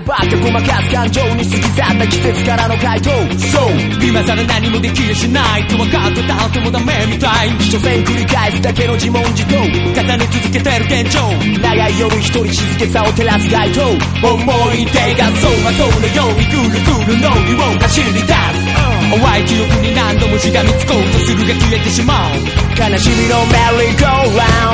ごまかす感情に過ぎ去った季節からの回答。そう今さら何もできやしないと分かってたってもダメみたい。所詮繰り返すだけの自問自答。重ね続けてる現状。長い夜一人静けさを照らす街灯思い出が走馬灯のようにぐるぐるの裏を走り出す。淡い記憶に何度もしがみつこうとするが消えてしまう。悲しみのメリーゴーラウンド